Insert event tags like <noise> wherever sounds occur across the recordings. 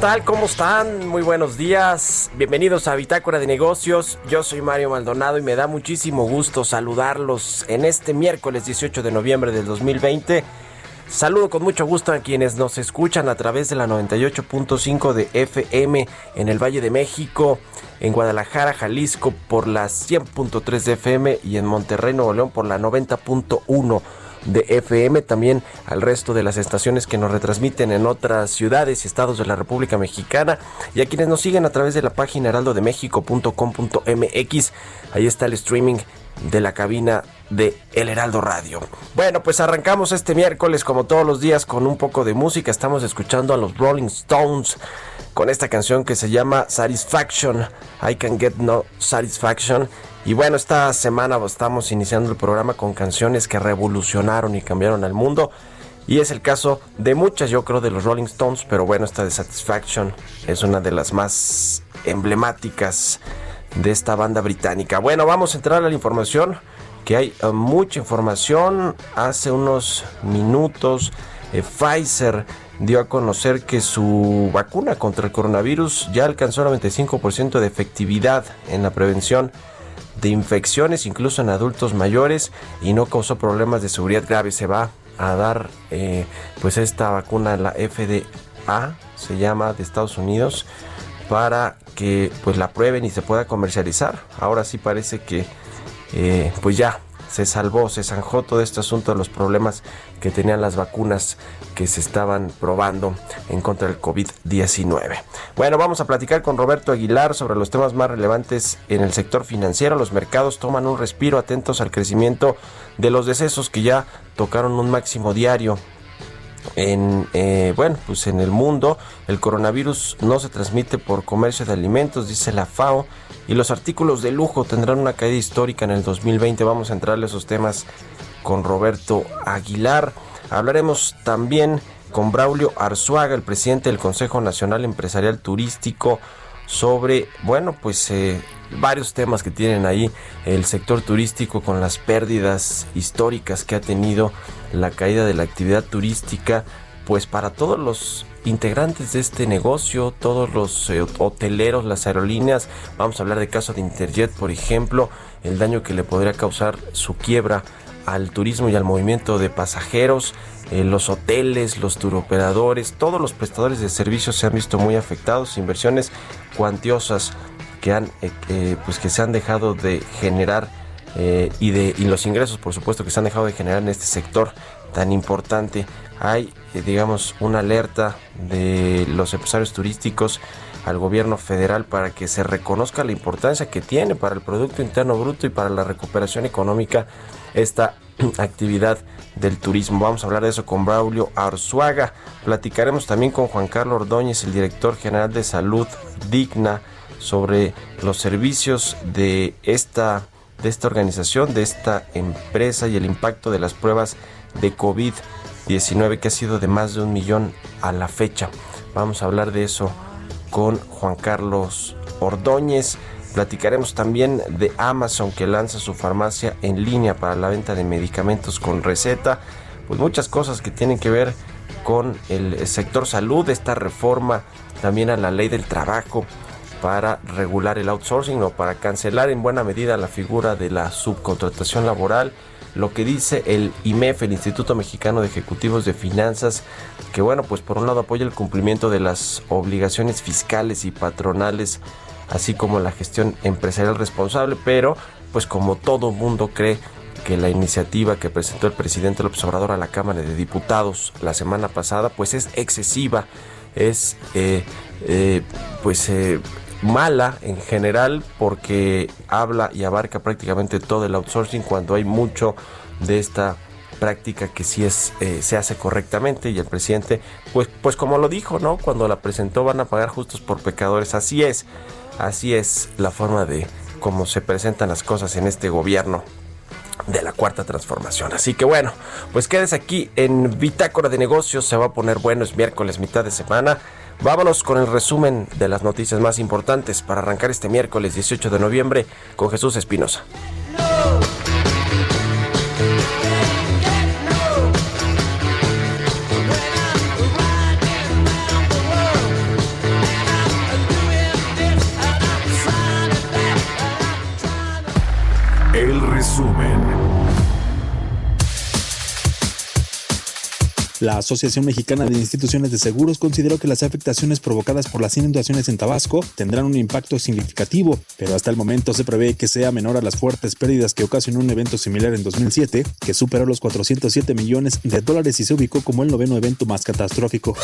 Tal? ¿Cómo están? Muy buenos días. Bienvenidos a Bitácora de Negocios. Yo soy Mario Maldonado y me da muchísimo gusto saludarlos en este miércoles 18 de noviembre del 2020. Saludo con mucho gusto a quienes nos escuchan a través de la 98.5 de FM en el Valle de México, en Guadalajara, Jalisco por la 100.3 de FM y en Monterrey, Nuevo León por la 90.1 de FM, también al resto de las estaciones que nos retransmiten en otras ciudades y estados de la República Mexicana y a quienes nos siguen a través de la página heraldodemexico.com.mx. Ahí está el streaming de la cabina de El Heraldo Radio. Bueno, pues arrancamos este miércoles como todos los días con un poco de música. Estamos escuchando a los Rolling Stones con esta canción que se llama Satisfaction. I Can Get No Satisfaction. Y bueno, esta semana estamos iniciando el programa con canciones que revolucionaron y cambiaron al mundo. Y es el caso de muchas, yo creo, de los Rolling Stones. Pero bueno, esta de Satisfaction es una de las más emblemáticas de esta banda británica. Bueno, vamos a entrar a la información, que hay uh, mucha información. Hace unos minutos, eh, Pfizer dio a conocer que su vacuna contra el coronavirus ya alcanzó el 95% de efectividad en la prevención de infecciones, incluso en adultos mayores, y no causó problemas de seguridad graves. Se va a dar eh, pues esta vacuna, la FDA, se llama, de Estados Unidos, para que pues la prueben y se pueda comercializar. Ahora sí parece que eh, pues ya se salvó, se zanjó todo este asunto de los problemas que tenían las vacunas que se estaban probando en contra del COVID-19. Bueno, vamos a platicar con Roberto Aguilar sobre los temas más relevantes en el sector financiero. Los mercados toman un respiro atentos al crecimiento de los decesos que ya tocaron un máximo diario en eh, bueno pues en el mundo el coronavirus no se transmite por comercio de alimentos dice la FAO y los artículos de lujo tendrán una caída histórica en el 2020 vamos a entrarle a esos temas con Roberto Aguilar. Hablaremos también con Braulio Arzuaga el presidente del Consejo Nacional Empresarial Turístico sobre bueno pues eh, varios temas que tienen ahí el sector turístico con las pérdidas históricas que ha tenido la caída de la actividad turística, pues para todos los integrantes de este negocio, todos los eh, hoteleros, las aerolíneas, vamos a hablar de caso de Interjet, por ejemplo, el daño que le podría causar su quiebra al turismo y al movimiento de pasajeros, eh, los hoteles, los turoperadores, todos los prestadores de servicios se han visto muy afectados, inversiones cuantiosas que han eh, pues que se han dejado de generar eh, y de y los ingresos por supuesto que se han dejado de generar en este sector tan importante hay eh, digamos una alerta de los empresarios turísticos al gobierno federal para que se reconozca la importancia que tiene para el Producto Interno Bruto y para la recuperación económica esta <clears throat> actividad del turismo. Vamos a hablar de eso con Braulio Arzuaga. Platicaremos también con Juan Carlos Ordóñez, el director general de Salud Digna, sobre los servicios de esta, de esta organización, de esta empresa y el impacto de las pruebas de COVID-19 que ha sido de más de un millón a la fecha. Vamos a hablar de eso con Juan Carlos Ordóñez. Platicaremos también de Amazon que lanza su farmacia en línea para la venta de medicamentos con receta. Pues muchas cosas que tienen que ver con el sector salud, esta reforma también a la ley del trabajo para regular el outsourcing o para cancelar en buena medida la figura de la subcontratación laboral. Lo que dice el IMEF, el Instituto Mexicano de Ejecutivos de Finanzas, que bueno, pues por un lado apoya el cumplimiento de las obligaciones fiscales y patronales así como la gestión empresarial responsable, pero pues como todo mundo cree que la iniciativa que presentó el presidente López Obrador a la Cámara de Diputados la semana pasada pues es excesiva, es eh, eh, pues eh, mala en general porque habla y abarca prácticamente todo el outsourcing cuando hay mucho de esta práctica que sí es se hace correctamente y el presidente pues pues como lo dijo no cuando la presentó van a pagar justos por pecadores así es Así es la forma de cómo se presentan las cosas en este gobierno de la cuarta transformación. Así que bueno, pues quédese aquí en Bitácora de Negocios, se va a poner bueno, es miércoles, mitad de semana. Vámonos con el resumen de las noticias más importantes para arrancar este miércoles 18 de noviembre con Jesús Espinosa. La Asociación Mexicana de Instituciones de Seguros consideró que las afectaciones provocadas por las inundaciones en Tabasco tendrán un impacto significativo, pero hasta el momento se prevé que sea menor a las fuertes pérdidas que ocasionó un evento similar en 2007, que superó los 407 millones de dólares y se ubicó como el noveno evento más catastrófico.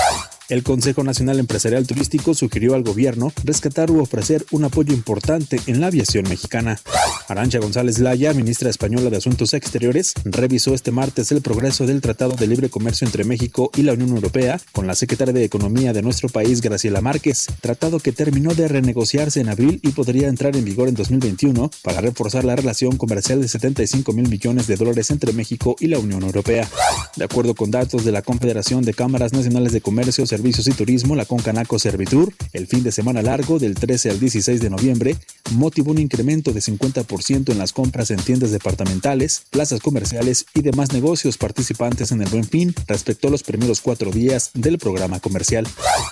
El Consejo Nacional Empresarial Turístico sugirió al gobierno rescatar u ofrecer un apoyo importante en la aviación mexicana. Arancha González Laya, ministra española de Asuntos Exteriores, revisó este martes el progreso del Tratado de Libre Comercio entre México y la Unión Europea con la secretaria de Economía de nuestro país, Graciela Márquez, tratado que terminó de renegociarse en abril y podría entrar en vigor en 2021 para reforzar la relación comercial de 75 mil millones de dólares entre México y la Unión Europea. De acuerdo con datos de la Confederación de Cámaras Nacionales de Comercio, Servicios y Turismo, la Concanaco Servitur, el fin de semana largo del 13 al 16 de noviembre motivó un incremento de 50% en las compras en tiendas departamentales, plazas comerciales y demás negocios participantes en el Buen Fin respecto los primeros cuatro días del programa comercial.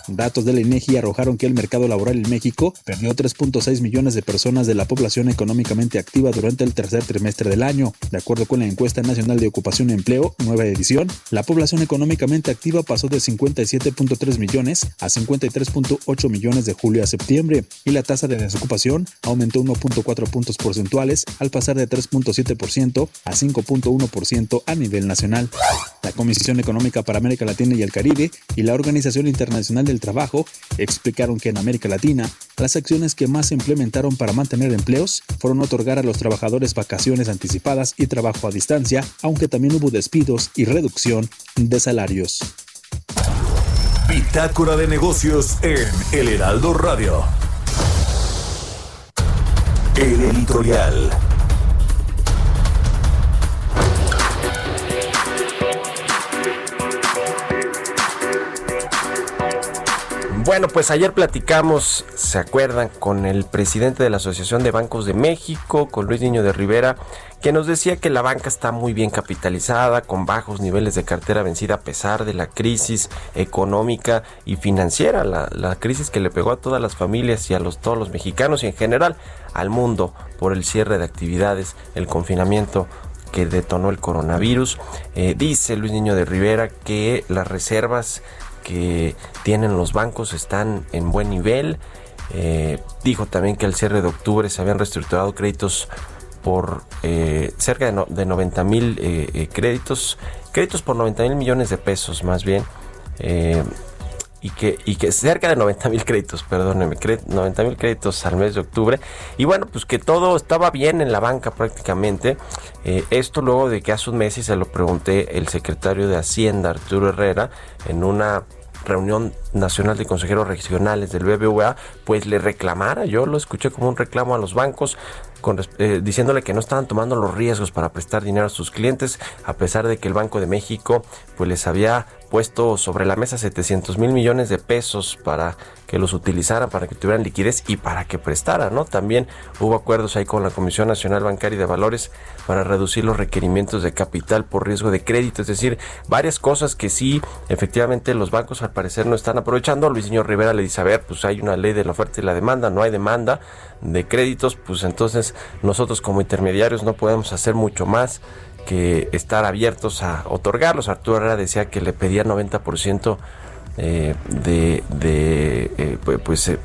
Datos de la INEGI arrojaron que el mercado laboral en México perdió 3.6 millones de personas de la población económicamente activa durante el tercer trimestre del año. De acuerdo con la encuesta nacional de ocupación y empleo, nueva edición, la población económicamente activa pasó de 57.3 millones a 53.8 millones de julio a septiembre y la tasa de desocupación aumentó 1.4 puntos porcentuales al pasar de 3.7% a 5.1% a nivel nacional. La Comisión Económica para América Latina y el Caribe y la Organización Internacional del Trabajo explicaron que en América Latina las acciones que más se implementaron para mantener empleos fueron otorgar a los trabajadores vacaciones anticipadas y trabajo a distancia, aunque también hubo despidos y reducción de salarios. Bitácora de negocios en El Heraldo Radio. El editorial. Bueno, pues ayer platicamos, ¿se acuerdan? Con el presidente de la Asociación de Bancos de México, con Luis Niño de Rivera, que nos decía que la banca está muy bien capitalizada, con bajos niveles de cartera vencida a pesar de la crisis económica y financiera, la, crisis que le pegó a todas las familias y a los, todos los mexicanos y en general al mundo por el cierre de actividades, el confinamiento que detonó el coronavirus. Eh, dice Luis Niño de Rivera que las reservas que tienen los bancos están en buen nivel. Eh, dijo también que al cierre de octubre se habían reestructurado créditos por eh, cerca de, 90 mil eh, créditos, créditos por 90 mil millones de pesos más bien. y que, y que cerca de 90 mil créditos, perdónenme, 90 mil créditos al mes de octubre. Y bueno, pues que todo estaba bien en la banca prácticamente. Eh, esto luego de que hace un mes y se lo pregunté el secretario de Hacienda, Arturo Herrera, en una reunión nacional de consejeros regionales del BBVA, pues le reclamara, yo lo escuché como un reclamo a los bancos, eh, diciéndole que no estaban tomando los riesgos para prestar dinero a sus clientes, a pesar de que el Banco de México pues les había puesto sobre la mesa 700 mil millones de pesos para que los utilizaran, para que tuvieran liquidez y para que prestaran, ¿no? También hubo acuerdos ahí con la Comisión Nacional Bancaria de Valores para reducir los requerimientos de capital por riesgo de crédito, es decir, varias cosas que sí, efectivamente los bancos al parecer no están aprovechando. Luis Señor Rivera le dice, a ver, pues hay una ley de la oferta y la demanda, no hay demanda de créditos, pues entonces nosotros como intermediarios no podemos hacer mucho más que estar abiertos a otorgarlos. Arturo Herrera decía que le pedía 90% eh, de, eh, pues eh,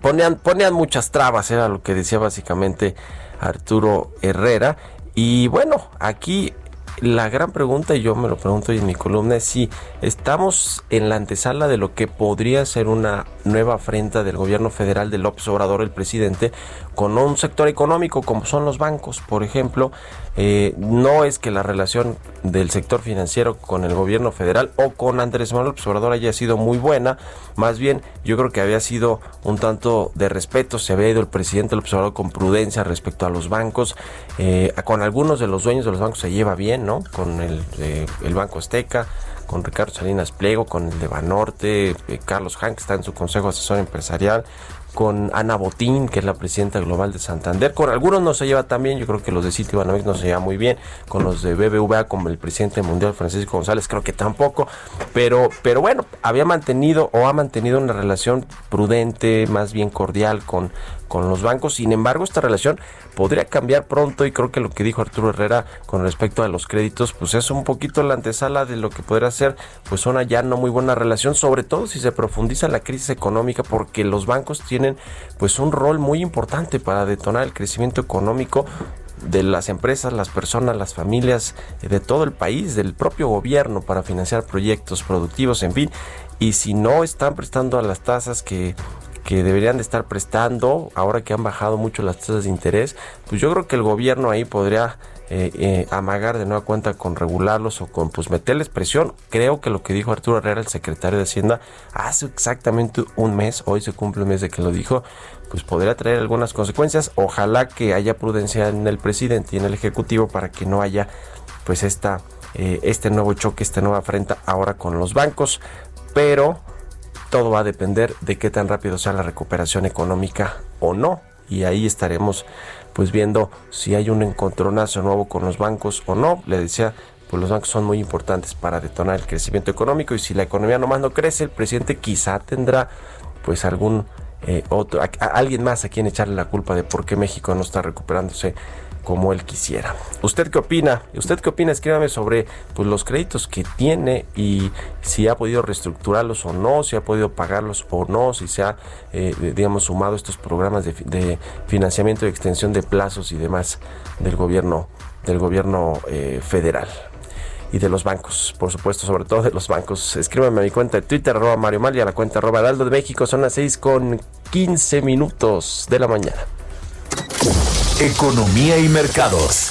ponían, ponían muchas trabas, era lo que decía básicamente Arturo Herrera. Y bueno, aquí la gran pregunta, y yo me lo pregunto en mi columna, es si estamos en la antesala de lo que podría ser una nueva afrenta del gobierno federal de López Obrador, el presidente, con un sector económico como son los bancos, por ejemplo. Eh, no es que la relación del sector financiero con el gobierno federal o con Andrés Manuel Obrador haya sido muy buena, más bien yo creo que había sido un tanto de respeto, se había ido el presidente López Obrador con prudencia respecto a los bancos, eh, con algunos de los dueños de los bancos se lleva bien, ¿no? Con el, eh, el Banco Azteca, con Ricardo Salinas Pliego, con el de Banorte, Carlos Hank está en su consejo asesor empresarial, con Ana Botín, que es la presidenta global de Santander. Con algunos no se lleva tan bien, yo creo que los de Citibanamex no se lleva muy bien. Con los de BBVA, como el presidente mundial Francisco González, creo que tampoco. Pero, pero bueno, había mantenido o ha mantenido una relación prudente, más bien cordial con, con los bancos. Sin embargo, esta relación podría cambiar pronto y creo que lo que dijo Arturo Herrera con respecto a los créditos, pues es un poquito la antesala de lo que podría ser pues una ya no muy buena relación, sobre todo si se profundiza la crisis económica, porque los bancos tienen pues un rol muy importante para detonar el crecimiento económico de las empresas, las personas, las familias de todo el país, del propio gobierno para financiar proyectos productivos, en fin. Y si no están prestando a las tasas que que deberían de estar prestando, ahora que han bajado mucho las tasas de interés, pues yo creo que el gobierno ahí podría eh, eh, amagar de nueva cuenta con regularlos o con pues meterles presión. Creo que lo que dijo Arturo Herrera, el secretario de Hacienda, hace exactamente un mes, hoy se cumple un mes de que lo dijo, pues podría traer algunas consecuencias. Ojalá que haya prudencia en el presidente y en el ejecutivo para que no haya pues esta eh, este nuevo choque, esta nueva afrenta ahora con los bancos, pero todo va a depender de qué tan rápido sea la recuperación económica o no. Y ahí estaremos pues viendo si hay un encontronazo nuevo con los bancos o no. Le decía, pues los bancos son muy importantes para detonar el crecimiento económico y si la economía nomás no crece, el presidente quizá tendrá pues algún eh, otro, alguien más a quien echarle la culpa de por qué México no está recuperándose como él quisiera. ¿Usted qué opina? ¿Usted qué opina? Escríbame sobre pues, los créditos que tiene y si ha podido reestructurarlos o no, si ha podido pagarlos o no, si se ha, eh, digamos, sumado estos programas de, financiamiento y extensión de plazos y demás del gobierno, del gobierno eh, federal y de los bancos, por supuesto, sobre todo de los bancos. Escríbame a mi cuenta de Twitter, arroba Mario Mal y a la cuenta arroba Daldo de México. Son las 6 con 15 minutos de la mañana. Economía y mercados.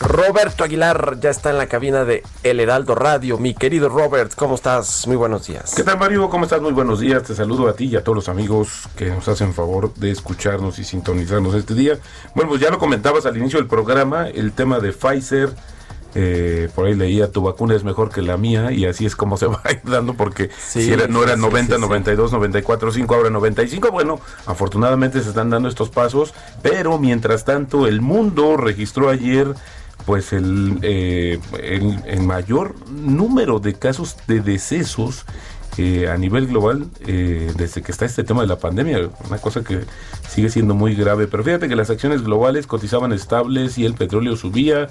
Roberto Aguilar ya está en la cabina de El Heraldo Radio. Mi querido Robert, ¿cómo estás? Muy buenos días. ¿Qué tal, Mario? ¿Cómo estás? Muy buenos días. Te saludo a ti y a todos los amigos que nos hacen favor de escucharnos y sintonizarnos este día. Bueno, pues ya lo comentabas al inicio del programa, el tema de Pfizer eh, por ahí leía tu vacuna es mejor que la mía y así es como <laughs> se va dando porque si era, no era 90, 92, 94, 5, ahora 95. Bueno, afortunadamente se están dando estos pasos, pero mientras tanto el mundo registró ayer pues el, eh, el, mayor número de casos de decesos eh, a nivel global eh, desde que está este tema de la pandemia, una cosa que sigue siendo muy grave. Pero fíjate que las acciones globales cotizaban estables y el petróleo subía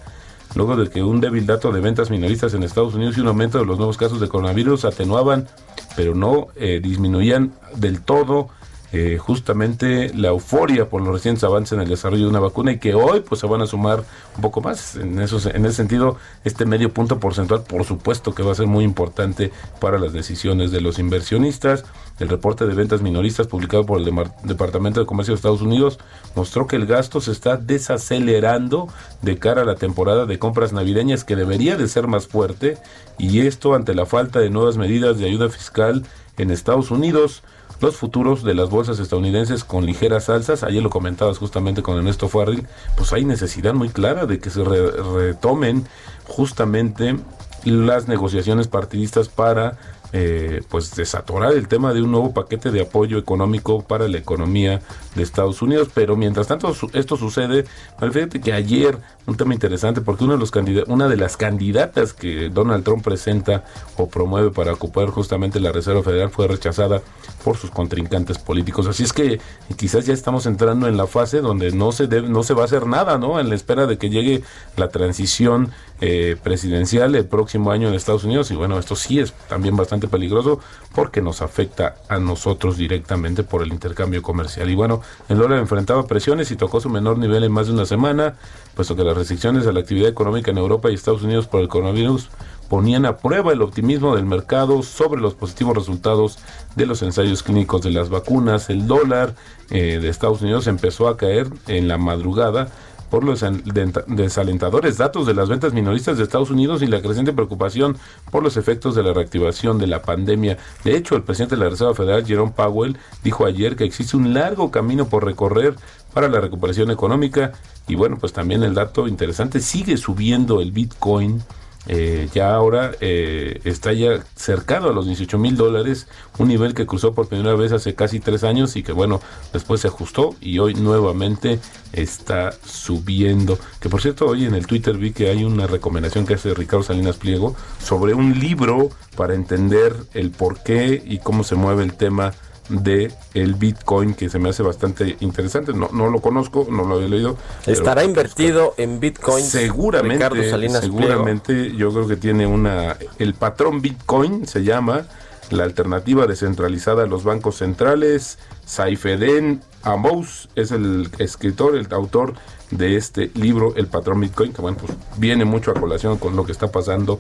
luego de que un débil dato de ventas minoristas en Estados Unidos y un aumento de los nuevos casos de coronavirus atenuaban, pero no eh, disminuían del todo eh, justamente la euforia por los recientes avances en el desarrollo de una vacuna y que hoy pues se van a sumar un poco más. En, eso, en ese sentido, este medio punto porcentual por supuesto que va a ser muy importante para las decisiones de los inversionistas. El reporte de ventas minoristas publicado por el Departamento de Comercio de Estados Unidos mostró que el gasto se está desacelerando de cara a la temporada de compras navideñas que debería de ser más fuerte y esto ante la falta de nuevas medidas de ayuda fiscal en Estados Unidos los futuros de las bolsas estadounidenses con ligeras alzas, ayer lo comentabas justamente con Ernesto Farril, pues hay necesidad muy clara de que se retomen justamente las negociaciones partidistas para eh, pues desatorar el tema de un nuevo paquete de apoyo económico para la economía de Estados Unidos. Pero mientras tanto esto sucede, fíjate que ayer un tema interesante porque uno de los una de las candidatas que Donald Trump presenta o promueve para ocupar justamente la Reserva Federal fue rechazada por sus contrincantes políticos. Así es que quizás ya estamos entrando en la fase donde no se debe, no se va a hacer nada, ¿no? En la espera de que llegue la transición eh, presidencial el próximo año en Estados Unidos y bueno, esto sí es también bastante peligroso porque nos afecta a nosotros directamente por el intercambio comercial. Y bueno, el dólar enfrentaba presiones y tocó su menor nivel en más de una semana, puesto que las restricciones a la actividad económica en Europa y Estados Unidos por el coronavirus ponían a prueba el optimismo del mercado sobre los positivos resultados de los ensayos clínicos de las vacunas. El dólar eh, de Estados Unidos empezó a caer en la madrugada por los desalentadores datos de las ventas minoristas de Estados Unidos y la creciente preocupación por los efectos de la reactivación de la pandemia. De hecho, el presidente de la Reserva Federal, Jerome Powell, dijo ayer que existe un largo camino por recorrer para la recuperación económica y bueno, pues también el dato interesante, sigue subiendo el Bitcoin eh, ya ahora eh, está ya cercado a los 18 mil dólares, un nivel que cruzó por primera vez hace casi tres años y que bueno, después se ajustó y hoy nuevamente está subiendo. Que por cierto, hoy en el Twitter vi que hay una recomendación que hace Ricardo Salinas Pliego sobre un libro para entender el por qué y cómo se mueve el tema de el Bitcoin que se me hace bastante interesante. No, no lo conozco, no lo he leído. ¿Estará invertido en Bitcoin? Seguramente, seguramente yo creo que tiene una... El patrón Bitcoin se llama la alternativa descentralizada a los bancos centrales. Saifeden Amous es el escritor, el autor de este libro, El patrón Bitcoin, que bueno, pues viene mucho a colación con lo que está pasando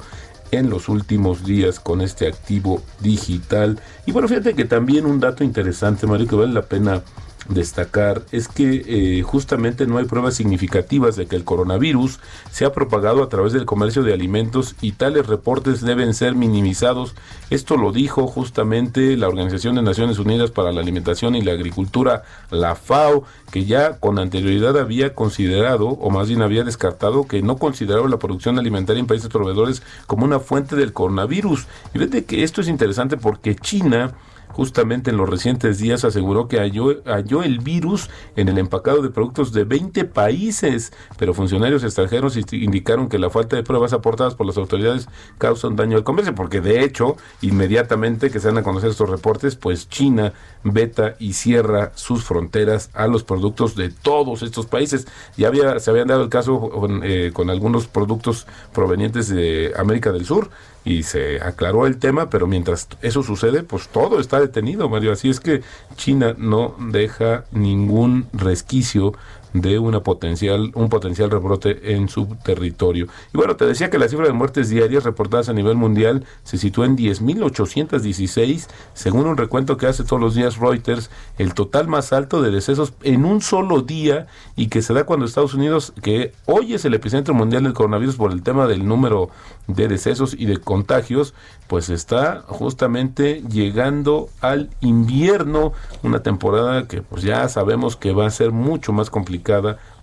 en los últimos días con este activo digital. Y bueno, fíjate que también un dato interesante, Mario, que vale la pena destacar es que eh, justamente no hay pruebas significativas de que el coronavirus se ha propagado a través del comercio de alimentos y tales reportes deben ser minimizados. Esto lo dijo justamente la Organización de Naciones Unidas para la Alimentación y la Agricultura, la FAO, que ya con anterioridad había considerado, o más bien había descartado, que no consideraba la producción alimentaria en países proveedores como una fuente del coronavirus. Y vete que esto es interesante porque China justamente en los recientes días aseguró que halló, halló, el virus en el empacado de productos de 20 países, pero funcionarios extranjeros indicaron que la falta de pruebas aportadas por las autoridades causan daño al comercio, porque de hecho, inmediatamente que se van a conocer estos reportes, pues China veta y cierra sus fronteras a los productos de todos estos países. Ya había, se habían dado el caso con, eh, con algunos productos provenientes de América del Sur, y se aclaró el tema, pero mientras eso sucede, pues todo está detenido, Mario. Así es que China no deja ningún resquicio de una potencial, un potencial rebrote en su territorio. Y bueno, te decía que la cifra de muertes diarias reportadas a nivel mundial se sitúa en 10.816, según un recuento que hace todos los días Reuters, el total más alto de decesos en un solo día y que se da cuando Estados Unidos, que hoy es el epicentro mundial del coronavirus por el tema del número de decesos y de contagios, pues está justamente llegando al invierno, una temporada que pues ya sabemos que va a ser mucho más complicada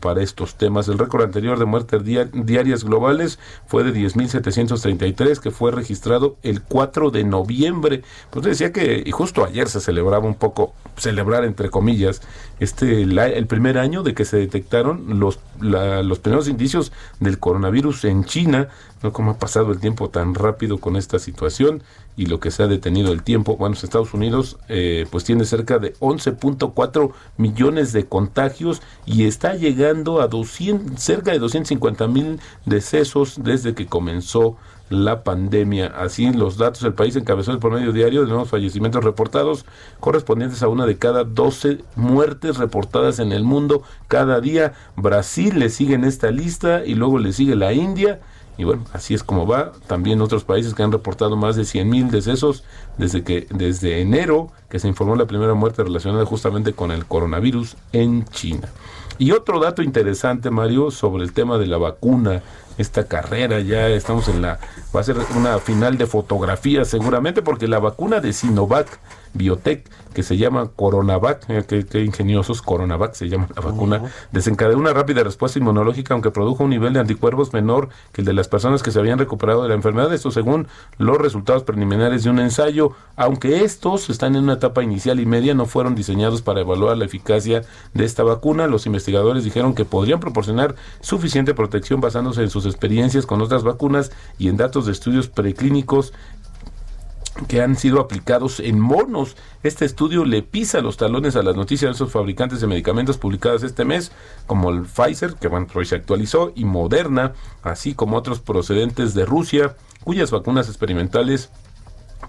para estos temas. El récord anterior de muertes diarias globales fue de 10.733, que fue registrado el 4 de noviembre. Pues decía que, y justo ayer se celebraba un poco, celebrar entre comillas, este el primer año de que se detectaron los, los primeros indicios del coronavirus en China. ¿no? ¿Cómo ha pasado el tiempo tan rápido con esta situación? Y lo que se ha detenido el tiempo. Bueno, Estados Unidos eh, pues tiene cerca de 11.4 millones de contagios y está llegando a 200, cerca de 250 mil decesos desde que comenzó la pandemia. Así, los datos del país encabezó el promedio diario de nuevos fallecimientos reportados, correspondientes a una de cada 12 muertes reportadas en el mundo cada día. Brasil le sigue en esta lista y luego le sigue la India. Y bueno, así es como va. También otros países que han reportado más de 100 mil decesos desde que desde enero que se informó la primera muerte relacionada justamente con el coronavirus en China. Y otro dato interesante, Mario, sobre el tema de la vacuna, esta carrera ya estamos en la va a ser una final de fotografía seguramente porque la vacuna de Sinovac Biotech que se llama Coronavac, eh, que, ingeniosos, Coronavac se llama la vacuna, desencadenó una rápida respuesta inmunológica aunque produjo un nivel de anticuerpos menor que el de las personas que se habían recuperado de la enfermedad, esto según los resultados preliminares de un ensayo, aunque estos están en una etapa inicial y media, no fueron diseñados para evaluar la eficacia de esta vacuna, los investigadores dijeron que podrían proporcionar suficiente protección basándose en sus experiencias con otras vacunas y en datos de estudios preclínicos que han sido aplicados en monos. Este estudio le pisa los talones a las noticias de esos fabricantes de medicamentos publicadas este mes, como el Pfizer, que bueno, hoy actualizó, y Moderna, así como otros procedentes de Rusia, cuyas vacunas experimentales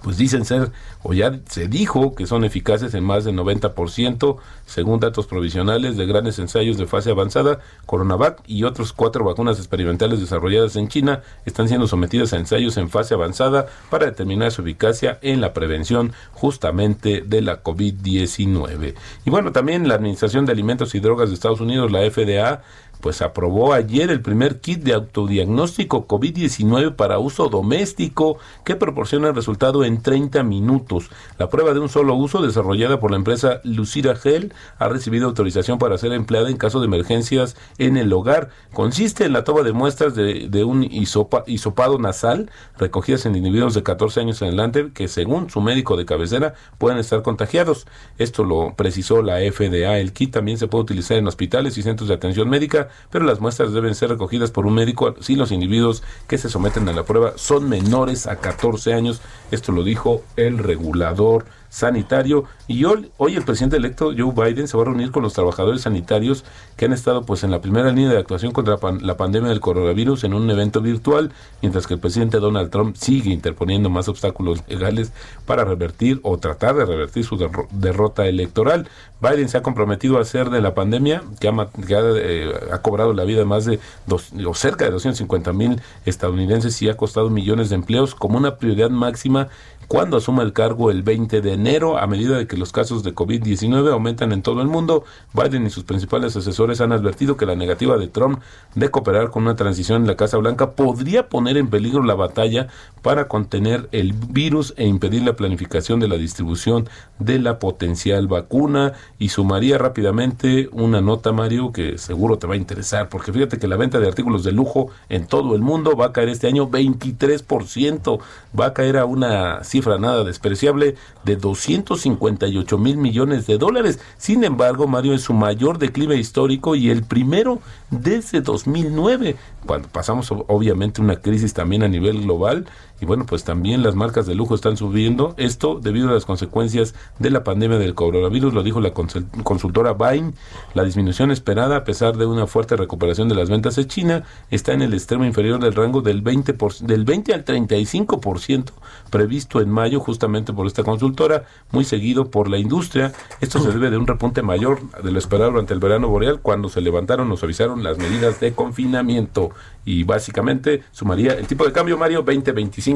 pues dicen ser, o ya se dijo que son eficaces en más del 90%, según datos provisionales de grandes ensayos de fase avanzada, Coronavac y otras cuatro vacunas experimentales desarrolladas en China están siendo sometidas a ensayos en fase avanzada para determinar su eficacia en la prevención justamente de la COVID-19. Y bueno, también la Administración de Alimentos y Drogas de Estados Unidos, la FDA, pues aprobó ayer el primer kit de autodiagnóstico COVID-19 para uso doméstico que proporciona el resultado en 30 minutos. La prueba de un solo uso desarrollada por la empresa Lucira Gel ha recibido autorización para ser empleada en caso de emergencias en el hogar. Consiste en la toma de muestras de, un hisopado nasal recogidas en individuos de 14 años en adelante que según su médico de cabecera pueden estar contagiados. Esto lo precisó la FDA. El kit también se puede utilizar en hospitales y centros de atención médica pero las muestras deben ser recogidas por un médico si los individuos que se someten a la prueba son menores a 14 años. Esto lo dijo el regulador sanitario. Y hoy, hoy el presidente electo Joe Biden se va a reunir con los trabajadores sanitarios que han estado pues en la primera línea de actuación contra la pandemia del coronavirus en un evento virtual, mientras que el presidente Donald Trump sigue interponiendo más obstáculos legales para revertir o tratar de revertir su derrota electoral. Biden se ha comprometido a hacer de la pandemia, que ha, eh, ha cobrado la vida de más de dos, o cerca de 250 mil estadounidenses y ha costado millones de empleos, como una prioridad máxima cuando asuma el cargo el 20 de enero, a medida de que los casos de COVID-19 aumentan en todo el mundo. Biden y sus principales asesores han advertido que la negativa de Trump de cooperar con una transición en la Casa Blanca podría poner en peligro la batalla para contener el virus e impedir la planificación de la distribución de la potencial vacuna. Y sumaría rápidamente una nota, Mario, que seguro te va a interesar, porque fíjate que la venta de artículos de lujo en todo el mundo va a caer este año 23%, va a caer a una cifra nada despreciable de 258 mil millones de dólares. Sin embargo, Mario es su mayor declive histórico y el primero desde 2009, cuando pasamos obviamente una crisis también a nivel global y bueno, pues también las marcas de lujo están subiendo. Esto debido a las consecuencias de la pandemia del coronavirus, lo dijo la consultora Bain. La disminución esperada, a pesar de una fuerte recuperación de las ventas de China, está en el extremo inferior del rango del 20, del 20 al 35% previsto en mayo, justamente por esta consultora, muy seguido por la industria. Esto se debe de un repunte mayor de lo esperado durante el verano boreal, cuando se levantaron o suavizaron las medidas de confinamiento. Y básicamente sumaría el tipo de cambio, Mario, 2025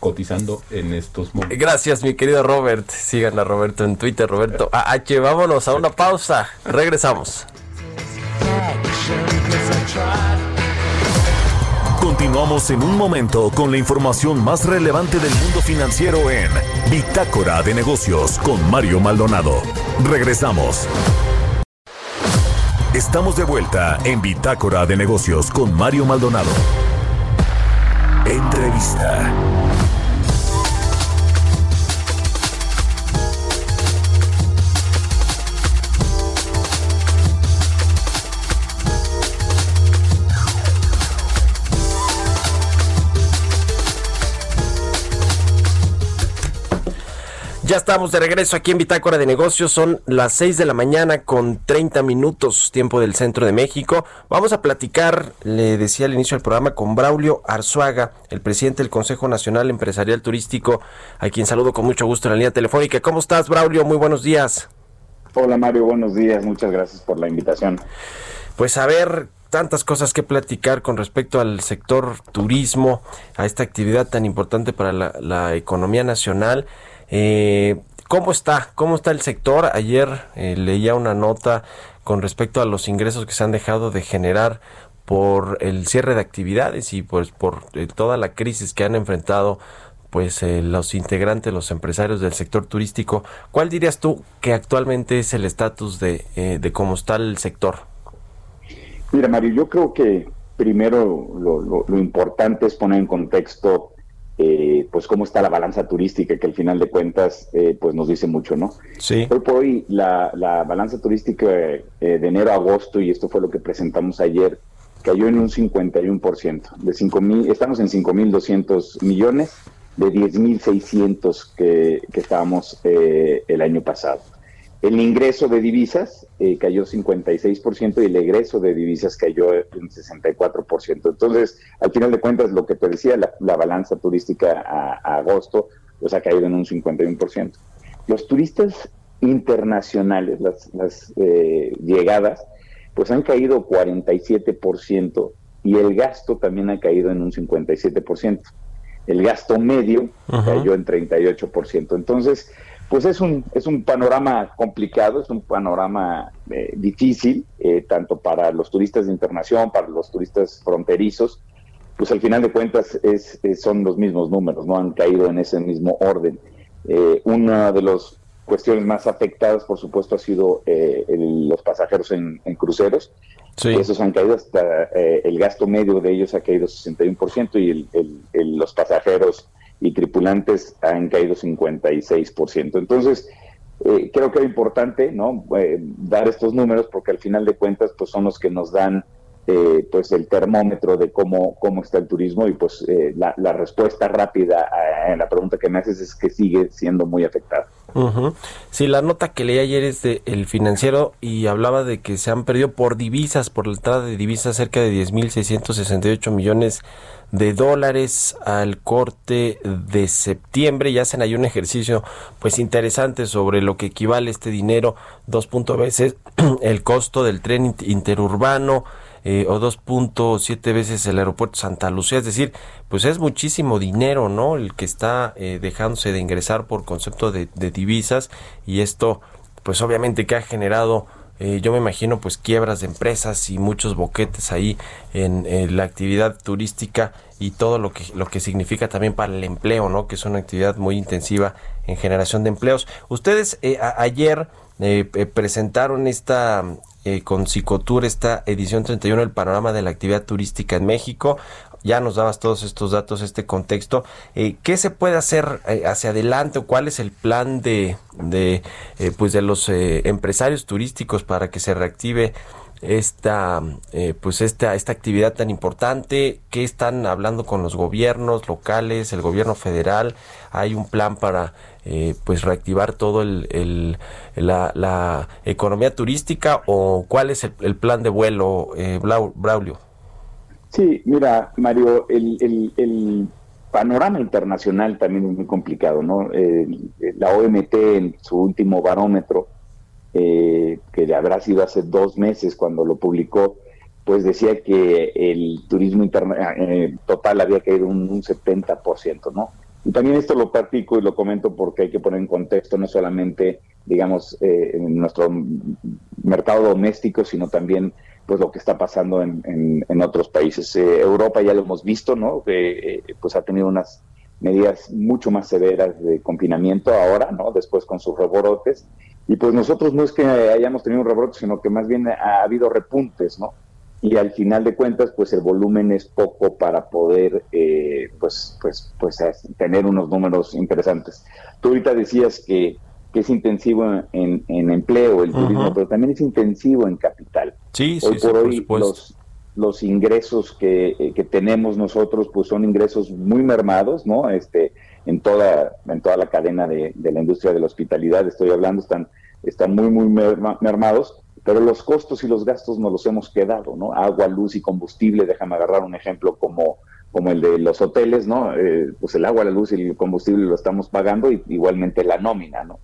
cotizando en estos momentos. Gracias, mi querido Robert. Sigan a Roberto en Twitter, Roberto AH. Vámonos a una pausa. Regresamos. Continuamos en un momento con la información más relevante del mundo financiero en Bitácora de Negocios con Mario Maldonado. Regresamos. Estamos de vuelta en Bitácora de Negocios con Mario Maldonado. Entrevista. Ya estamos de regreso aquí en Bitácora de Negocios. Son las 6 de la mañana con 30 minutos, tiempo del centro de México. Vamos a platicar, le decía al inicio del programa, con Braulio Arzuaga, el presidente del Consejo Nacional Empresarial Turístico, a quien saludo con mucho gusto en la línea telefónica. ¿Cómo estás, Braulio? Muy buenos días. Hola, Mario. Buenos días. Muchas gracias por la invitación. Pues a ver, tantas cosas que platicar con respecto al sector turismo, a esta actividad tan importante para la, la economía nacional. Eh, ¿Cómo está? ¿Cómo está el sector? Ayer eh, leía una nota con respecto a los ingresos que se han dejado de generar por el cierre de actividades y pues por eh, toda la crisis que han enfrentado pues eh, los integrantes, los empresarios del sector turístico. ¿Cuál dirías tú que actualmente es el estatus de, cómo está el sector? Mira, Mario, yo creo que primero lo importante es poner en contexto eh, pues cómo está la balanza turística, que al final de cuentas eh, pues nos dice mucho, ¿no? Sí. Hoy por hoy la, la balanza turística eh, de enero a agosto, y esto fue lo que presentamos ayer, cayó en un 51%. De 5 mil, estamos en 5.200 millones de 10.600 que, que estábamos eh, el año pasado. El ingreso de divisas eh, cayó 56% y el egreso de divisas cayó en 64%. Entonces, al final de cuentas, lo que te decía, la, la balanza turística a, a, agosto, pues ha caído en un 51%. Los turistas internacionales, las, las eh, llegadas, pues han caído 47% y el gasto también ha caído en un 57%. El gasto medio cayó en 38%. Entonces, pues es un, es un panorama complicado, es un panorama eh, difícil, eh, tanto para los turistas de internación, para los turistas fronterizos, pues al final de cuentas es, es, son los mismos números, no han caído en ese mismo orden. Eh, una de las cuestiones más afectadas, por supuesto, ha sido el, los pasajeros en, en cruceros. Sí. Esos han caído hasta, el gasto medio de ellos ha caído 61% y el, el, los pasajeros y tripulantes han caído 56%. Entonces, eh, creo que es importante ¿no? Eh, dar estos números porque al final de cuentas pues son los que nos dan eh, pues el termómetro de cómo, cómo está el turismo y pues eh, la, la, respuesta rápida a, la pregunta que me haces es que sigue siendo muy afectado. -huh. Sí, la nota que leí ayer es de El Financiero y hablaba de que se han perdido por divisas, por la entrada de divisas, cerca de 10.668 millones de dólares al corte de septiembre. Y hacen ahí un ejercicio pues interesante sobre lo que equivale este dinero, dos puntos veces <clears throat> el costo del tren interurbano, eh, o 2.7 veces el aeropuerto Santa Lucía, es decir, pues es muchísimo dinero, ¿no? El que está eh, dejándose de ingresar por concepto de, divisas. Y esto, pues obviamente que ha generado, eh, yo me imagino, pues quiebras de empresas y muchos boquetes ahí en, la actividad turística y todo lo que lo que significa también para el empleo, ¿no? Que es una actividad muy intensiva en generación de empleos. Ustedes eh, ayer eh, presentaron esta eh, con Psicotour esta edición 31 del panorama de la actividad turística en México. Ya nos dabas todos estos datos, este contexto. Eh, ¿Qué se puede hacer eh, hacia adelante o cuál es el plan de, de eh, pues de los eh, empresarios turísticos para que se reactive esta eh, pues esta esta actividad tan importante qué están hablando con los gobiernos locales el gobierno federal hay un plan para eh, pues reactivar todo el, el la, la, economía turística o cuál es el, el plan de vuelo eh, Braulio sí mira Mario el, el, panorama internacional también es muy complicado no la OMT en su último barómetro eh, que habrá sido hace dos meses cuando lo publicó, pues decía que el turismo interna eh, total había caído un, un 70%, ¿no? Y también esto lo platico y lo comento porque hay que poner en contexto no solamente, digamos, eh, en nuestro mercado doméstico, sino también pues lo que está pasando en, en, otros países. Eh, Europa ya lo hemos visto, ¿no? Eh, pues ha tenido unas medidas mucho más severas de confinamiento ahora, ¿no? Después con sus rebrotes y pues nosotros no es que hayamos tenido un rebrote, sino que más bien ha habido repuntes, ¿no? Y al final de cuentas, pues el volumen es poco para poder, eh, pues, pues, pues tener unos números interesantes. Tú ahorita decías que, que es intensivo en, en empleo el uh -huh. turismo, pero también es intensivo en capital. Sí, hoy sí, por sí, hoy por los, los ingresos que, que, tenemos nosotros, pues son ingresos muy mermados, ¿no? Este, en toda, en toda la cadena de, la industria de la hospitalidad, estoy hablando, están, están muy, muy mermados, pero los costos y los gastos nos los hemos quedado, ¿no? Agua, luz y combustible, déjame agarrar un ejemplo como, como el de los hoteles, ¿no? Eh, pues el agua, la luz y el combustible lo estamos pagando, y igualmente la nómina, ¿no?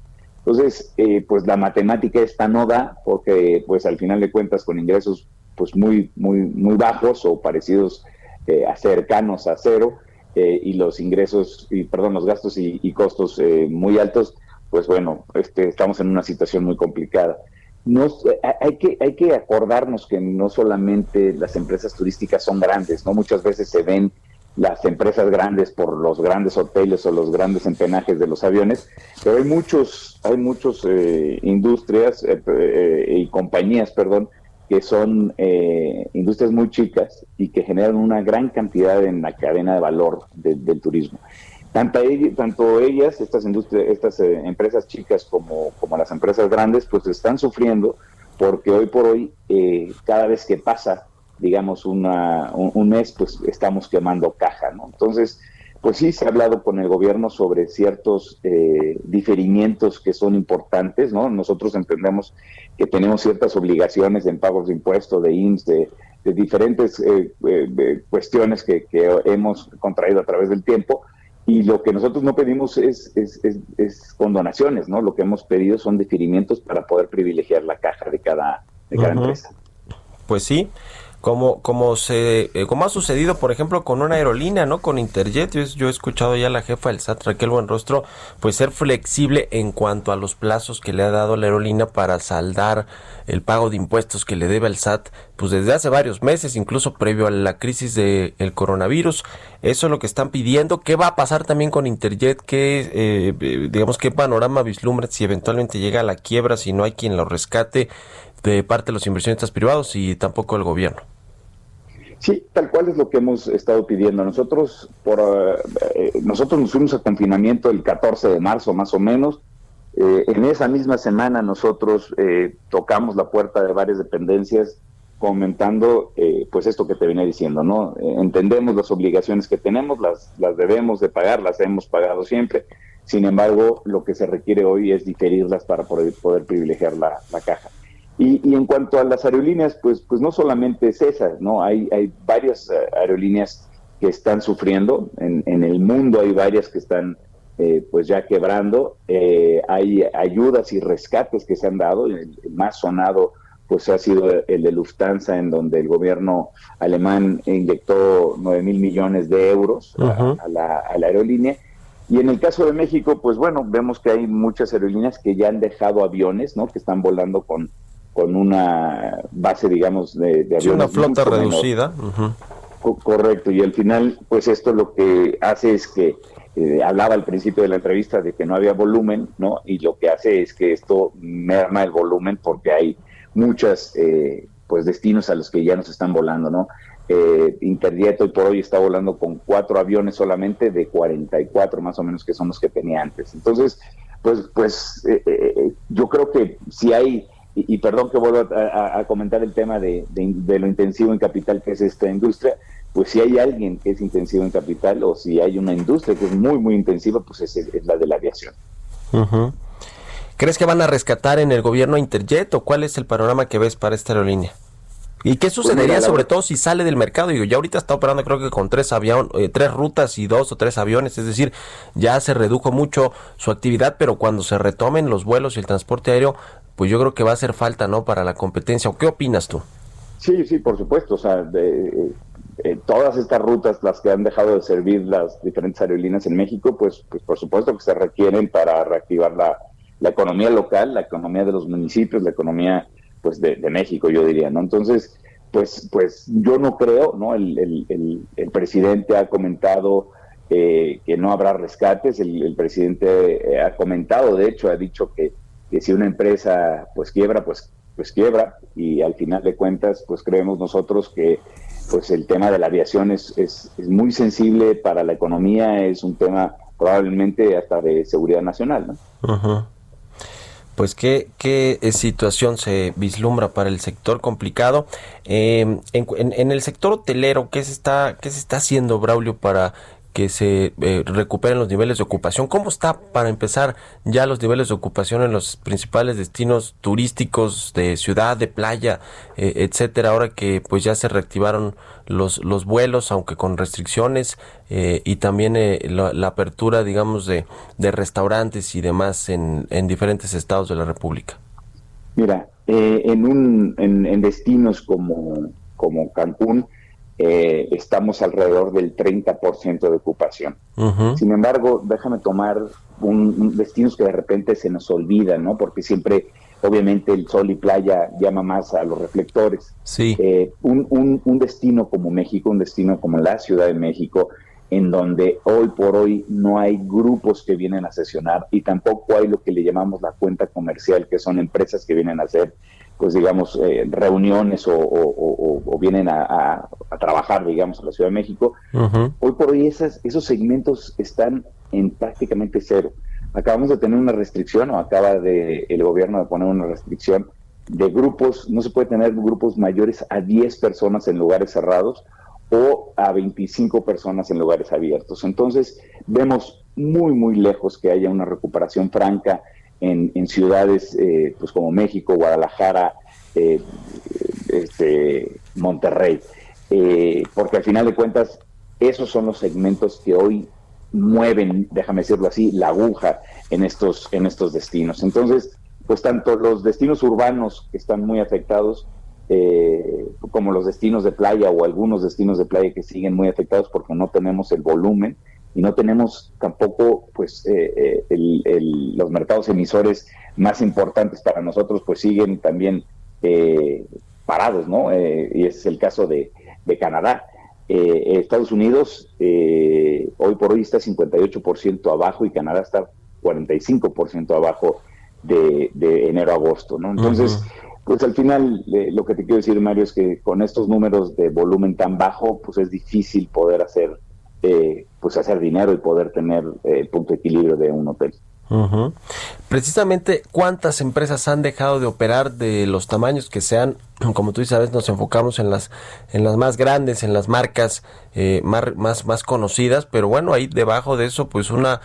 Entonces, eh, pues la matemática esta no da, porque pues al final de cuentas con ingresos pues muy, muy, muy bajos o parecidos eh, a cercanos a cero, eh, y los ingresos, y perdón, los gastos y, costos eh, muy altos, pues bueno, este, estamos en una situación muy complicada. hay, que, hay que acordarnos que no solamente las empresas turísticas son grandes, no muchas veces se ven las empresas grandes por los grandes hoteles o los grandes empenajes de los aviones, pero hay muchos, hay muchos eh, industrias y compañías, perdón, que son eh, industrias muy chicas y que generan una gran cantidad en la cadena de valor del turismo. Tanto, tanto ellas, estas industrias, estas eh, empresas chicas como, como las empresas grandes, pues están sufriendo porque hoy por hoy, eh, cada vez que pasa, digamos, una, un, mes, pues estamos quemando caja, ¿no? Entonces, pues sí, se ha hablado con el gobierno sobre ciertos eh, diferimientos que son importantes, ¿no? Nosotros entendemos que tenemos ciertas obligaciones en pagos de impuestos, de IMSS, de, diferentes eh, eh, cuestiones que, hemos contraído a través del tiempo, y lo que nosotros no pedimos es, es, es, condonaciones, ¿no? Lo que hemos pedido son diferimientos para poder privilegiar la caja de cada, de cada empresa. Pues sí como, como, se, eh, como ha sucedido, por ejemplo, con una aerolínea, ¿no? Con Interjet. Yo, he escuchado ya a la jefa del SAT, Raquel Buenrostro, pues ser flexible en cuanto a los plazos que le ha dado la aerolínea para saldar el pago de impuestos que le debe al SAT, pues desde hace varios meses, incluso previo a la crisis del coronavirus. Eso es lo que están pidiendo. ¿Qué va a pasar también con Interjet? ¿Qué, eh, digamos, qué panorama vislumbra si eventualmente llega a la quiebra, si no hay quien lo rescate? de parte de los inversionistas privados y tampoco el gobierno. Sí, tal cual es lo que hemos estado pidiendo. Nosotros, por, eh, nosotros nos fuimos a confinamiento el 14 de marzo más o menos. Eh, en esa misma semana nosotros eh, tocamos la puerta de varias dependencias comentando pues esto que te venía diciendo, ¿no? entendemos las obligaciones que tenemos, las, las debemos de pagar, las hemos pagado siempre. Sin embargo, lo que se requiere hoy es diferirlas para poder, poder privilegiar la, la caja. Y, en cuanto a las aerolíneas, pues, pues no solamente es esa, ¿no? Hay, hay varias eh, aerolíneas que están sufriendo, en, en el mundo hay varias que están eh, pues ya quebrando, eh, hay ayudas y rescates que se han dado, el, más sonado pues ha sido el de Lufthansa, en donde el gobierno alemán inyectó 9 mil millones de euros a, la, a la aerolínea, y en el caso de México, pues bueno, vemos que hay muchas aerolíneas que ya han dejado aviones, ¿no? Que están volando con con una base, digamos, de, de aviones. una flota reducida. correcto, y al final, pues esto lo que hace es que, eh, hablaba al principio de la entrevista de que no había volumen, ¿no? Y lo que hace es que esto merma el volumen porque hay muchas, eh, pues, destinos a los que ya nos están volando, ¿no? Eh, Interjet hoy por hoy está volando con cuatro aviones solamente de 44 más o menos que son los que tenía antes. Entonces, pues, pues eh, yo creo que si hay y, perdón que vuelva a, comentar el tema de, lo intensivo en capital que es esta industria, pues si hay alguien que es intensivo en capital o si hay una industria que es muy, muy intensiva, pues es, la de la aviación. ¿Crees que van a rescatar en el gobierno Interjet o cuál es el panorama que ves para esta aerolínea? ¿Y qué pues sucedería sobre todo si sale del mercado? Digo, ya ahorita está operando creo que con tres aviones, eh, tres rutas y dos o tres aviones, es decir, ya se redujo mucho su actividad, pero cuando se retomen los vuelos y el transporte aéreo, pues yo creo que va a hacer falta, ¿no? Para la competencia. ¿O qué opinas tú? Sí, sí, por supuesto. O sea, de, eh, todas estas rutas, las que han dejado de servir las diferentes aerolíneas en México, pues, pues por supuesto que se requieren para reactivar la, economía local, la economía de los municipios, la economía pues de, México, yo diría, ¿no? Entonces, pues, pues yo no creo, ¿no? El, el, presidente ha comentado eh, que no habrá rescates, el, presidente eh, ha comentado, de hecho, ha dicho que que si una empresa pues quiebra, pues, pues quiebra y al final de cuentas pues creemos nosotros que pues el tema de la aviación es, es, muy sensible para la economía, es un tema probablemente hasta de seguridad nacional. ¿no? Pues qué, qué eh, situación se vislumbra para el sector complicado. Eh, en, en, el sector hotelero, ¿qué se está, qué se está haciendo, Braulio, para que se eh, recuperen los niveles de ocupación. ¿Cómo está para empezar ya los niveles de ocupación en los principales destinos turísticos de ciudad, de playa, eh, etcétera? Ahora que pues ya se reactivaron los, los vuelos, aunque con restricciones, eh, y también la, apertura, digamos, de, de restaurantes y demás en, en diferentes estados de la República. Mira, en, un, en, en destinos como, como Cancún, eh, estamos alrededor del 30% de ocupación. Sin embargo, déjame tomar un, destinos que de repente se nos olvidan, ¿no? Porque siempre, obviamente, el sol y playa llama más a los reflectores. Sí. Eh, un, un, destino como México, un destino como la Ciudad de México, en donde hoy por hoy no hay grupos que vienen a sesionar y tampoco hay lo que le llamamos la cuenta comercial, que son empresas que vienen a hacer pues digamos, eh, reuniones o, vienen a, trabajar, digamos, a la Ciudad de México. Hoy por hoy esas, esos segmentos están en prácticamente cero. Acabamos de tener una restricción, o acaba de el gobierno de poner una restricción de grupos, no se puede tener grupos mayores a 10 personas en lugares cerrados o a 25 personas en lugares abiertos. Entonces, vemos muy, muy lejos que haya una recuperación franca en, ciudades eh, pues como México, Guadalajara, eh, este, Monterrey, eh, porque al final de cuentas esos son los segmentos que hoy mueven, déjame decirlo así, la aguja en estos, en estos destinos. Entonces, pues tanto los destinos urbanos que están muy afectados, como los destinos de playa o algunos destinos de playa que siguen muy afectados porque no tenemos el volumen, y no tenemos tampoco pues eh, eh, los mercados emisores más importantes para nosotros pues siguen también eh, parados, ¿no? y ese es el caso de, Canadá. Estados Unidos hoy por hoy está 58% abajo y Canadá está 45% abajo de, enero a agosto, ¿no? Entonces, pues al final lo que te quiero decir, Mario, es que con estos números de volumen tan bajo, pues es difícil poder hacer eh, pues hacer dinero y poder tener eh, el punto de equilibrio de un hotel. Precisamente, ¿cuántas empresas han dejado de operar de los tamaños que sean? <clears throat> Como tú sabes, nos enfocamos en las, en las más grandes, en las marcas eh, más, más, más conocidas, pero bueno, ahí debajo de eso, pues una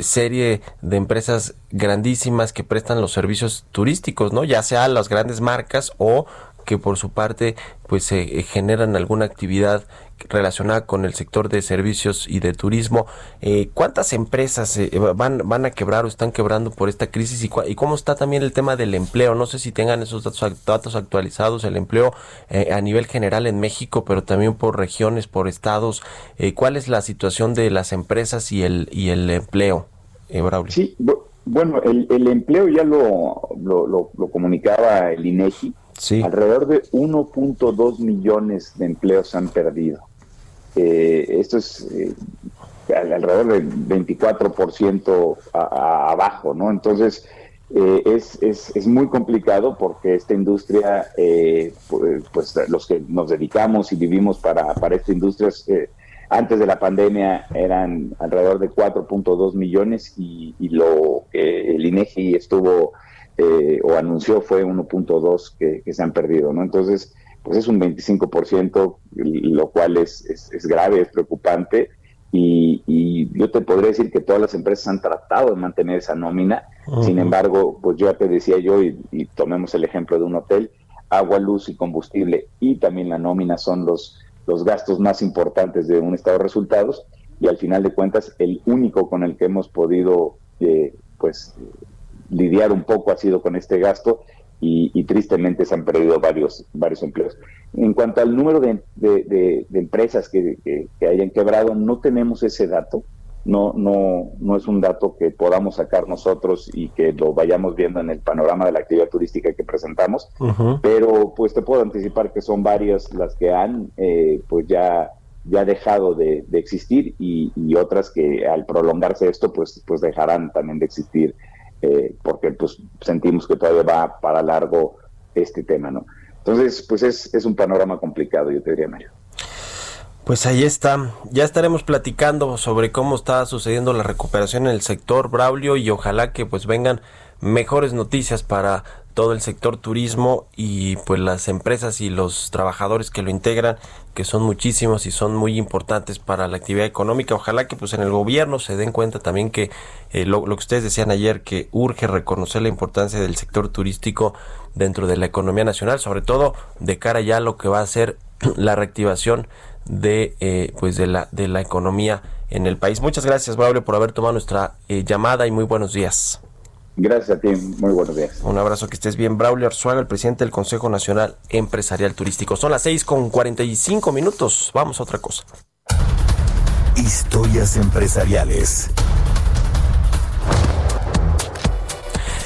serie de empresas grandísimas que prestan los servicios turísticos, ¿no? Ya sea las grandes marcas o que por su parte pues se generan alguna actividad relacionada con el sector de servicios y de turismo. Eh, ¿Cuántas empresas eh, van, van a quebrar o están quebrando por esta crisis? Y, cómo está también el tema del empleo? No sé si tengan esos datos, datos actualizados, el empleo eh, a nivel general en México, pero también por regiones, por estados. ¿Cuál es la situación de las empresas y el, y el empleo, Braulio? Sí, bueno, el, el empleo ya lo, lo, lo comunicaba el INEGI. Sí. Alrededor de 1.2 millones de empleos se han perdido. Eh, esto es eh, alrededor del 24% abajo, ¿no? Entonces, eh, es, es, es, muy complicado porque esta industria, pues, pues, los que nos dedicamos y vivimos para, para esta industria, antes de la pandemia eran alrededor de 4.2 millones y, lo que el INEGI estuvo o anunció fue 1.2 que, que se han perdido, ¿no? Entonces, pues es un 25%, lo cual es, es, grave, es preocupante. Y, yo te podría decir que todas las empresas han tratado de mantener esa nómina. Sin embargo, pues yo ya te decía yo, y, tomemos el ejemplo de un hotel, agua, luz y combustible y también la nómina son los, los gastos más importantes de un estado de resultados. Y al final de cuentas, el único con el que hemos podido eh, pues lidiar un poco ha sido con este gasto y, tristemente se han perdido varios, varios empleos. En cuanto al número de, de, empresas que, que, hayan quebrado, no tenemos ese dato. No, no, no es un dato que podamos sacar nosotros y que lo vayamos viendo en el panorama de la actividad turística que presentamos, pero pues te puedo anticipar que son varias las que han eh, pues ya ya dejado de, de existir y, y, otras que al prolongarse esto pues pues dejarán también de existir eh, porque pues sentimos que todavía va para largo este tema, ¿no? Entonces, pues es, es un panorama complicado, yo te diría, Mario. Pues ahí está. Ya estaremos platicando sobre cómo está sucediendo la recuperación en el sector Braulio y ojalá que pues vengan mejores noticias para todo el sector turismo y pues las empresas y los trabajadores que lo integran, que son muchísimos y son muy importantes para la actividad económica. Ojalá que pues en el gobierno se den cuenta también que eh, lo, lo que ustedes decían ayer, que urge reconocer la importancia del sector turístico dentro de la economía nacional, sobre todo de cara ya a lo que va a ser <clears throat> la reactivación de eh, pues de la de la economía en el país. Muchas gracias, Braulio, por haber tomado nuestra eh, llamada y muy buenos días. Gracias a ti, muy buenos días. Un abrazo, que estés bien. Braulio Arzuaga, el presidente del Consejo Nacional Empresarial Turístico. Son las 6 con 45 minutos. Vamos a otra cosa. Historias empresariales.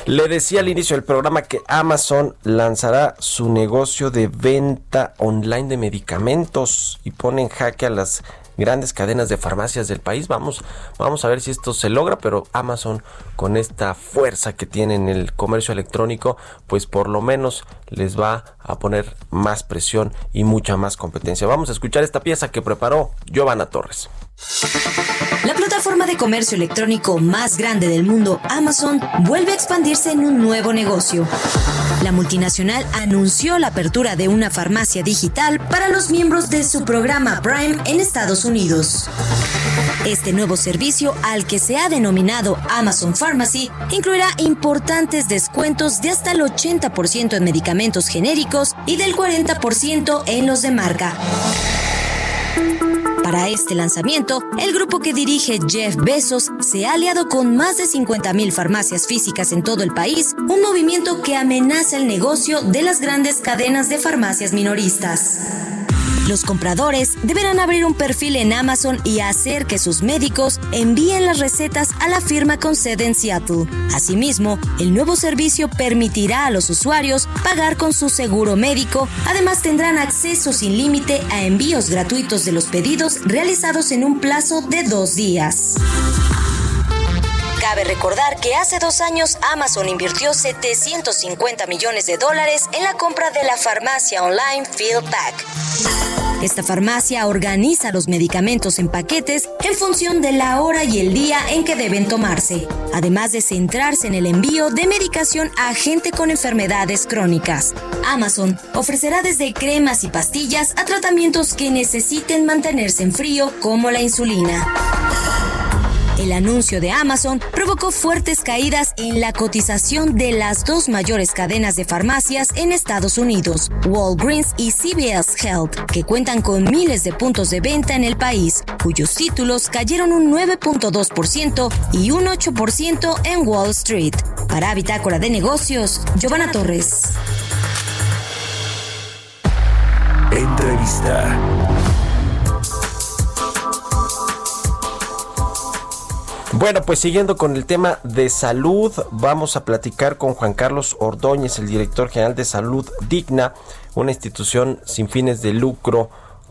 Le decía al inicio del programa que Amazon lanzará su negocio de venta online de medicamentos y pone en jaque a las grandes cadenas de farmacias del país. Vamos, vamos a ver si esto se logra, pero Amazon con esta fuerza que tiene en el comercio electrónico, pues por lo menos les va a poner más presión y mucha más competencia. Vamos a escuchar esta pieza que preparó Giovanna Torres. La plataforma de comercio electrónico más grande del mundo, Amazon, vuelve a expandirse en un nuevo negocio. La multinacional anunció la apertura de una farmacia digital para los miembros de su programa Prime en Estados Unidos. Este nuevo servicio, al que se ha denominado Amazon Pharmacy, incluirá importantes descuentos de hasta el 80% en medicamentos genéricos y del 40% en los de marca. Para este lanzamiento, el grupo que dirige Jeff Bezos se ha aliado con más de 50.000 farmacias físicas en todo el país, un movimiento que amenaza el negocio de las grandes cadenas de farmacias minoristas. Los compradores deberán abrir un perfil en Amazon y hacer que sus médicos envíen las recetas a la firma con sede en Seattle. Asimismo, el nuevo servicio permitirá a los usuarios pagar con su seguro médico. Además, tendrán acceso sin límite a envíos gratuitos de los pedidos realizados en un plazo de dos días. Cabe recordar que hace dos años Amazon invirtió 750 millones de dólares en la compra de la farmacia online PhilPack. Esta farmacia organiza los medicamentos en paquetes en función de la hora y el día en que deben tomarse, además de centrarse en el envío de medicación a gente con enfermedades crónicas. Amazon ofrecerá desde cremas y pastillas a tratamientos que necesiten mantenerse en frío, como la insulina. El anuncio de Amazon provocó fuertes caídas en la cotización de las dos mayores cadenas de farmacias en Estados Unidos, Walgreens y CVS Health, que cuentan con miles de puntos de venta en el país, cuyos títulos cayeron un 9.2% y un 8% en Wall Street. Para Bitácora de Negocios, Giovanna Torres. Entrevista. Bueno, pues siguiendo con el tema de salud, vamos a platicar con Juan Carlos Ordóñez, el director general de Salud Digna, una institución sin fines de lucro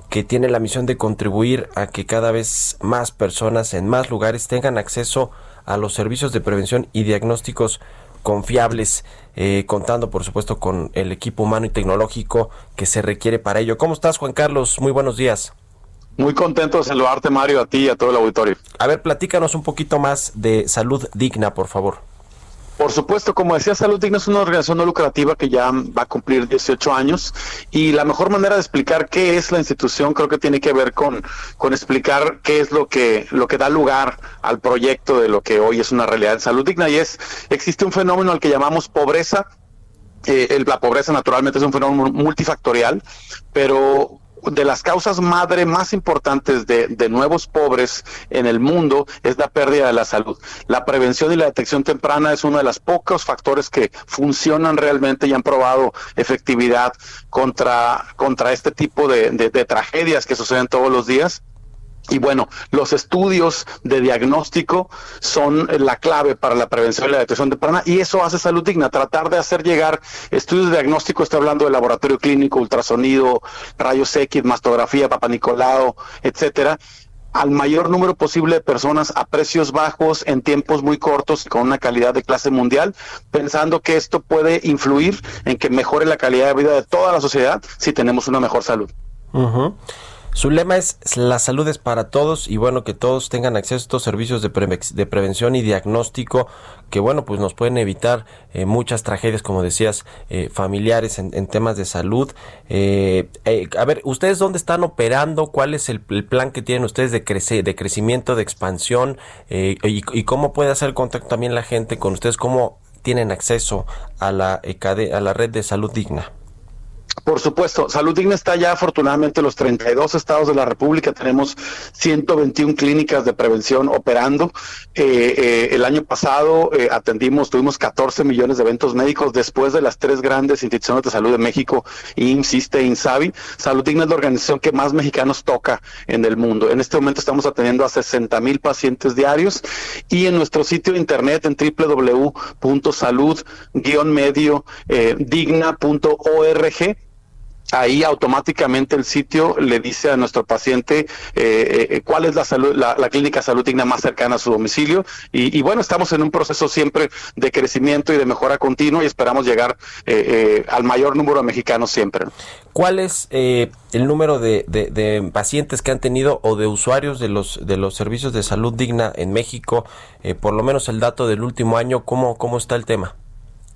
que tiene la misión de contribuir a que cada vez más personas en más lugares tengan acceso a los servicios de prevención y diagnósticos confiables, eh, contando por supuesto con el equipo humano y tecnológico que se requiere para ello. ¿Cómo estás, Juan Carlos? Muy buenos días. Muy contento de saludarte, Mario, a ti y a todo el auditorio. A ver, platícanos un poquito más de Salud Digna, por favor. Por supuesto, como decía, Salud Digna es una organización no lucrativa que ya va a cumplir 18 años y la mejor manera de explicar qué es la institución creo que tiene que ver con, con explicar qué es lo que, lo que da lugar al proyecto de lo que hoy es una realidad en Salud Digna y es, existe un fenómeno al que llamamos pobreza eh, la pobreza naturalmente es un fenómeno multifactorial, pero de las causas madre más importantes de, de, nuevos pobres en el mundo es la pérdida de la salud. La prevención y la detección temprana es uno de los pocos factores que funcionan realmente y han probado efectividad contra, contra este tipo de, de, de tragedias que suceden todos los días. Y bueno, los estudios de diagnóstico son la clave para la prevención y la detección temprana y eso hace salud digna, tratar de hacer llegar estudios de diagnóstico, estoy hablando de laboratorio clínico, ultrasonido, rayos X, mastografía, papanicolao, etcétera, al mayor número posible de personas a precios bajos, en tiempos muy cortos, con una calidad de clase mundial, pensando que esto puede influir en que mejore la calidad de vida de toda la sociedad si tenemos una mejor salud. Su lema es la salud es para todos y bueno, que todos tengan acceso a estos servicios de, de prevención y diagnóstico que bueno, pues nos pueden evitar eh, muchas tragedias, como decías, eh, familiares en, temas de salud. Eh, a ver, ¿ustedes dónde están operando? ¿Cuál es el, plan que tienen ustedes de, de crecimiento, de expansión? Y, y, cómo puede hacer contacto también la gente con ustedes? ¿Cómo tienen acceso a la, a la red de salud digna? Por supuesto, Salud Digna está ya afortunadamente en los 32 estados de la República, tenemos 121 clínicas de prevención operando. Eh, eh, el año pasado eh, atendimos, tuvimos 14 millones de eventos médicos después de las tres grandes instituciones de salud de México, IMSS, e INSABI. Salud Digna es la organización que más mexicanos toca en el mundo. En este momento estamos atendiendo a 60 mil pacientes diarios y en nuestro sitio de internet en www.salud-medio-digna.org ahí automáticamente el sitio le dice a nuestro paciente eh, eh, cuál es la, salud, la, clínica salud digna más cercana a su domicilio. Y, bueno, estamos en un proceso siempre de crecimiento y de mejora continua y esperamos llegar eh, al mayor número de mexicanos siempre. ¿Cuál es el número de, de, pacientes que han tenido o de usuarios de los, de los servicios de salud digna en México? por lo menos el dato del último año, ¿cómo, cómo está el tema?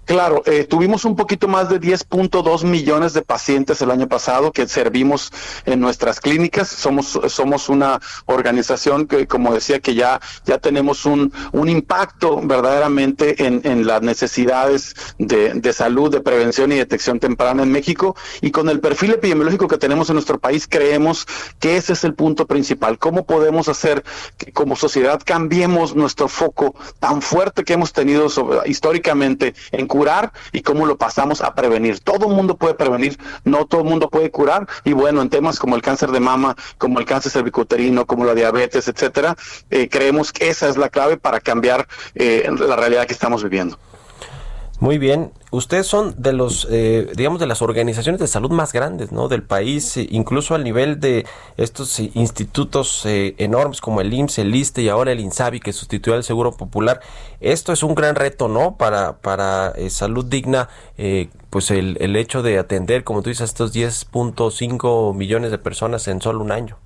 Claro, eh, tuvimos un poquito más de 10.2 millones de pacientes el año pasado que servimos en nuestras clínicas. Somos, somos una organización que, como decía, que ya, ya tenemos un, un impacto verdaderamente en, en las necesidades de, de, salud, de prevención y detección temprana en México. Y con el perfil epidemiológico que tenemos en nuestro país, creemos que ese es el punto principal. ¿Cómo podemos hacer que como sociedad cambiemos nuestro foco tan fuerte que hemos tenido históricamente en curar y cómo lo pasamos a prevenir. Todo mundo puede prevenir, no todo mundo puede curar. Y bueno, en temas como el cáncer de mama, como el cáncer cervicuterino, como la diabetes, etcétera, eh, creemos que esa es la clave para cambiar eh, la realidad que estamos viviendo. Muy bien, ustedes son de los, eh, digamos, de las organizaciones de salud más grandes, ¿no? Del país, eh, incluso al nivel de estos eh, institutos enormes como el IMSS, el ISTE y ahora el INSABI que sustituyó al Seguro Popular. Esto es un gran reto, ¿no? Para, para salud digna, pues el, el hecho de atender, como tú dices, estos 10.5 millones de personas en solo un año.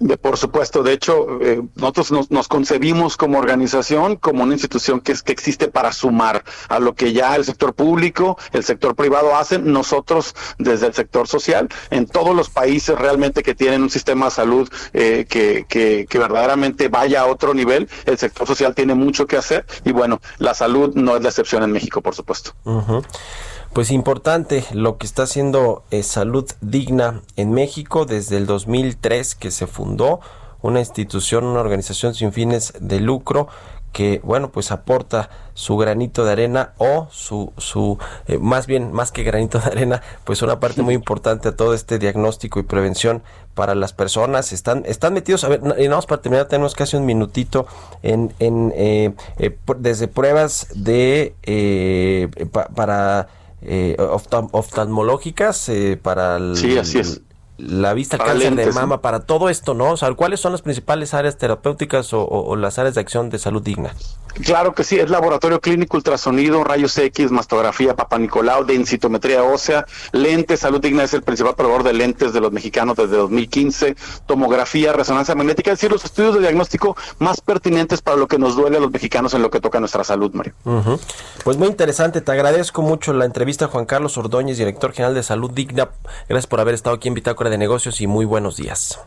De, por supuesto, de hecho, eh, nosotros nos, concebimos como organización, como una institución que, es, que existe para sumar a lo que ya el sector público, el sector privado hacen, nosotros desde el sector social, en todos los países realmente que tienen un sistema de salud eh, que, que, que, verdaderamente vaya a otro nivel, el sector social tiene mucho que hacer y bueno, la salud no es la excepción en México, por supuesto pues importante lo que está haciendo eh, Salud Digna en México desde el 2003 que se fundó una institución, una organización sin fines de lucro que bueno pues aporta su granito de arena o su su eh, más bien más que granito de arena pues una parte muy importante a todo este diagnóstico y prevención para las personas. Están están metidos a ver y vamos para terminar tenemos casi un minutito en en eh, desde pruebas de para eh, oftalmológicas eh, para la vista, el cáncer de mama, para todo esto, ¿no? O sea, ¿cuáles son las principales áreas terapéuticas o las áreas de acción de salud digna? Claro que sí, es laboratorio clínico, ultrasonido, rayos X, mastografía, Papa Nicolau, densitometría ósea, lentes, Salud Digna es el principal proveedor de lentes de los mexicanos desde 2015, tomografía, resonancia magnética, es decir, los estudios de diagnóstico más pertinentes para lo que nos duele a los mexicanos en lo que toca a nuestra salud, Mario. Pues muy interesante, te agradezco mucho la entrevista Juan Carlos Ordóñez, director general de Salud Digna. Gracias por haber estado aquí en Bitácora de Negocios y muy buenos días.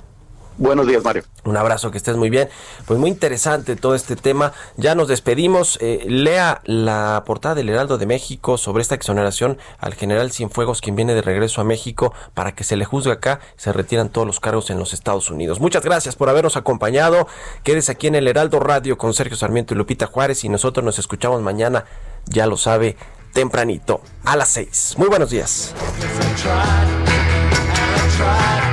Buenos días, Mario. Un abrazo, que estés muy bien. Pues muy interesante todo este tema. Ya nos despedimos. Eh, lea la portada del Heraldo de México sobre esta exoneración al general Cienfuegos, quien viene de regreso a México para que se le juzgue acá. Se retiran todos los cargos en los Estados Unidos. Muchas gracias por habernos acompañado. Quédese aquí en el Heraldo Radio con Sergio Sarmiento y Lupita Juárez y nosotros nos escuchamos mañana, ya lo sabe, tempranito, a las seis. Muy buenos días. Fue